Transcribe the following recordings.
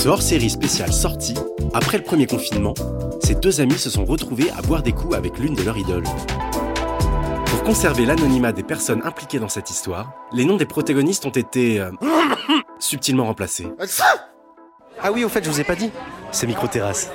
Ce hors-série spécial sortie, après le premier confinement, ces deux amis se sont retrouvés à boire des coups avec l'une de leurs idoles. Pour conserver l'anonymat des personnes impliquées dans cette histoire, les noms des protagonistes ont été euh, subtilement remplacés. Ah oui, au fait, je vous ai pas dit. C'est micro-terrasse.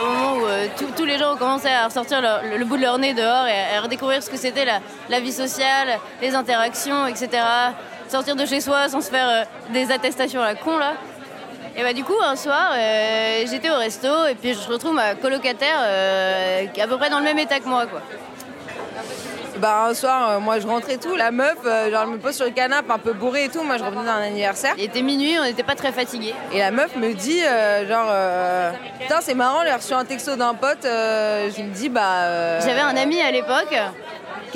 Au moment où euh, tous- tous les gens ont commencé à ressortir leur- le, le bout de leur nez dehors et à redécouvrir ce que c'était la, la vie sociale, les interactions, etc. Sortir de chez soi sans se faire euh, des attestations à la con là. Et bah du coup un soir euh, j'étais au resto et puis je retrouve ma colocataire euh, qui est à peu près dans le même état que moi quoi. Bah un soir, euh, moi je rentrais tout, la meuf, genre elle me pose sur le canapé un peu bourrée et tout, moi je revenais d'un anniversaire. Il était minuit, on n'était pas très fatigués. Et la meuf me dit, genre, putain c'est marrant, j'ai reçu un texto d'un pote, je me dis, bah... J'avais un ami à l'époque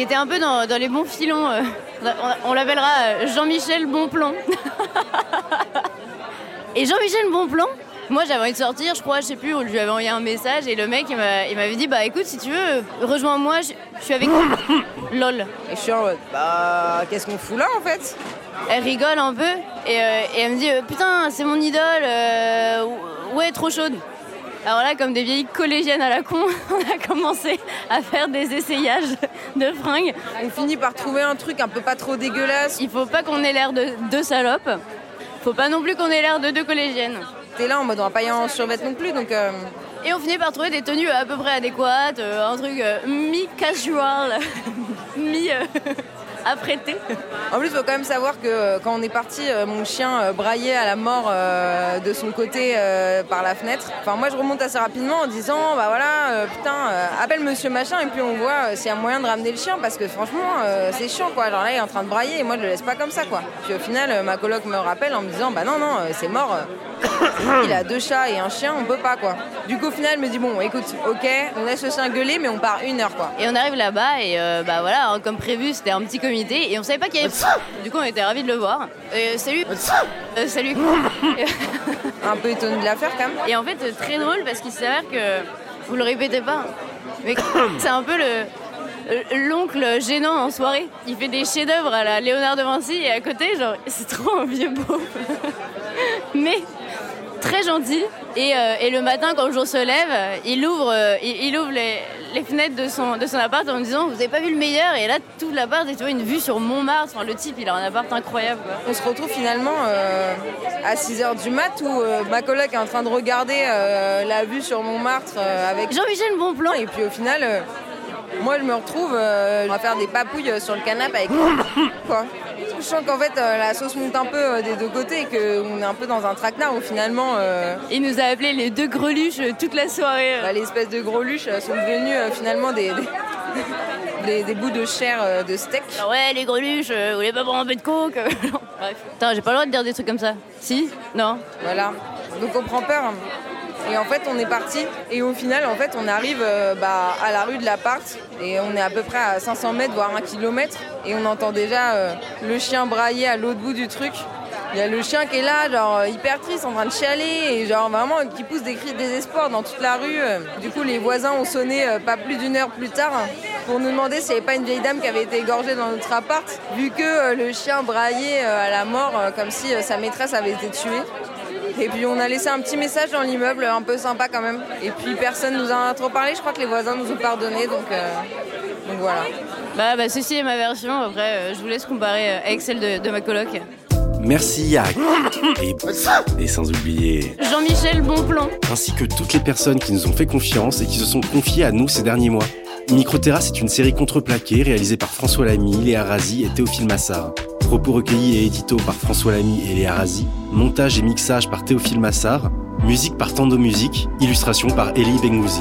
qui était un peu dans, dans les bons filons. euh, on l'appellera euh, Jean-Michel Bonplan. et Jean-Michel Bonplan, moi j'avais envie de sortir, je crois, je sais plus, on lui avait envoyé un message et le mec il m'a- il m'avait dit bah écoute si tu veux, rejoins-moi, je, je suis avec lol. Et je suis en mode, bah qu'est-ce qu'on fout là en fait? Elle rigole un peu et, euh, et elle me dit euh, putain c'est mon idole, euh, ouais trop chaude. Alors là, comme des vieilles collégiennes à la con, on a commencé à faire des essayages de fringues. On finit par trouver un truc un peu pas trop dégueulasse. Il faut pas qu'on ait l'air de deux salopes. Faut pas non plus qu'on ait l'air de deux collégiennes. T'es là en mode on va pas y en survêt non plus, donc... euh, Et on finit par trouver des tenues à peu près adéquates, euh, un truc euh, mi-casual, mi-apprêté. En plus, il faut quand même savoir que euh, quand on est parti, euh, mon chien euh, braillait à la mort de son côté par la fenêtre. Enfin, moi, je remonte assez rapidement en disant, bah voilà, putain, appelle monsieur machin et puis on voit s'il y a moyen de ramener le chien parce que franchement, c'est chiant quoi. Genre là, il est en train de brailler et moi, je le laisse pas comme ça quoi. Puis au final, ma coloc me rappelle en me disant, bah non, non, c'est mort. il a deux chats et un chien, on peut pas quoi. Du coup, au final, elle me dit, bon, écoute, ok, on laisse le chien gueuler, mais on part une heure quoi. Et on arrive là-bas et euh, bah voilà, hein, comme prévu, c'était un petit comité et on savait pas qu'il y avait. Du coup, on était ravis de le voir. Euh, salut. Euh, salut. Un peu étonné de l'affaire quand même. Et en fait, très drôle parce qu'il s'avère que vous le répétez pas, mais c'est un peu le l'oncle gênant en soirée. Il fait des chefs-d'œuvre à la Léonard de Vinci et à côté, genre, c'est trop un vieux beau. mais très gentil. Et, euh, et le matin, quand le jour se lève, il ouvre, euh, il, il ouvre les, les fenêtres de son, de son appart en me disant Vous avez pas vu le meilleur? Et là, tout l'appart, tu vois une vue sur Montmartre. Enfin, le type, il a un appart incroyable. Quoi. On se retrouve finalement euh, à 6h du mat où euh, ma coloc est en train de regarder euh, la vue sur Montmartre euh, avec Jean-Michel Bonplan. et puis au final euh, moi je me retrouve euh, à faire des papouilles sur le canapé avec quoi. Je sens qu'en fait euh, la sauce monte un peu euh, des deux côtés et qu'on est un peu dans un traquenard où finalement euh, Il nous a appelé les deux greluches euh, toute la soirée. bah, les espèces de gros luches euh, sont devenus euh, finalement des, des, des- des bouts de chair euh, de steak. Ah ouais, les greluches, euh, vous voulez pas prendre un peu de coke? Bref. Putain, j'ai pas le droit de dire des trucs comme ça. Si? Non? Voilà. Donc on prend peur. Et en fait, on est parti. Et au final, en fait, on arrive euh, bah, à la rue de l'appart. Et on est à peu près à 500 mètres, voire 1 km. Et on entend déjà euh, le chien brailler à l'autre bout du truc. Il y a le chien qui est là, genre euh, hyper triste, en train de chialer. Et genre vraiment qui pousse des cris de désespoir dans toute la rue. Du coup, les voisins ont sonné pas plus d'une heure plus tard pour nous demander s'il n'y avait pas une vieille dame qui avait été égorgée dans notre appart. Vu que le chien braillait à la mort, comme si sa maîtresse avait été tuée. Et puis on a laissé un petit message dans l'immeuble, un peu sympa quand même. Et puis personne nous en a trop parlé, je crois que les voisins nous ont pardonné, donc, euh, donc voilà. Bah, bah, ceci est ma version. Après, euh, je vous laisse comparer euh, avec celle de, de ma coloc. Merci Yac. Et, et sans oublier, Jean-Michel Bonplan. ainsi que toutes les personnes qui nous ont fait confiance et qui se sont confiées à nous ces derniers mois. Microterrasse est une série contreplaquée réalisée par François Lamy, Léa Razi et Théophile Massard. Propos recueillis et édito par François Lamy et Léa Razi. Montage et mixage par Théophile Massard. Musique par Tando Musique. Illustration par Elie Bengouzi.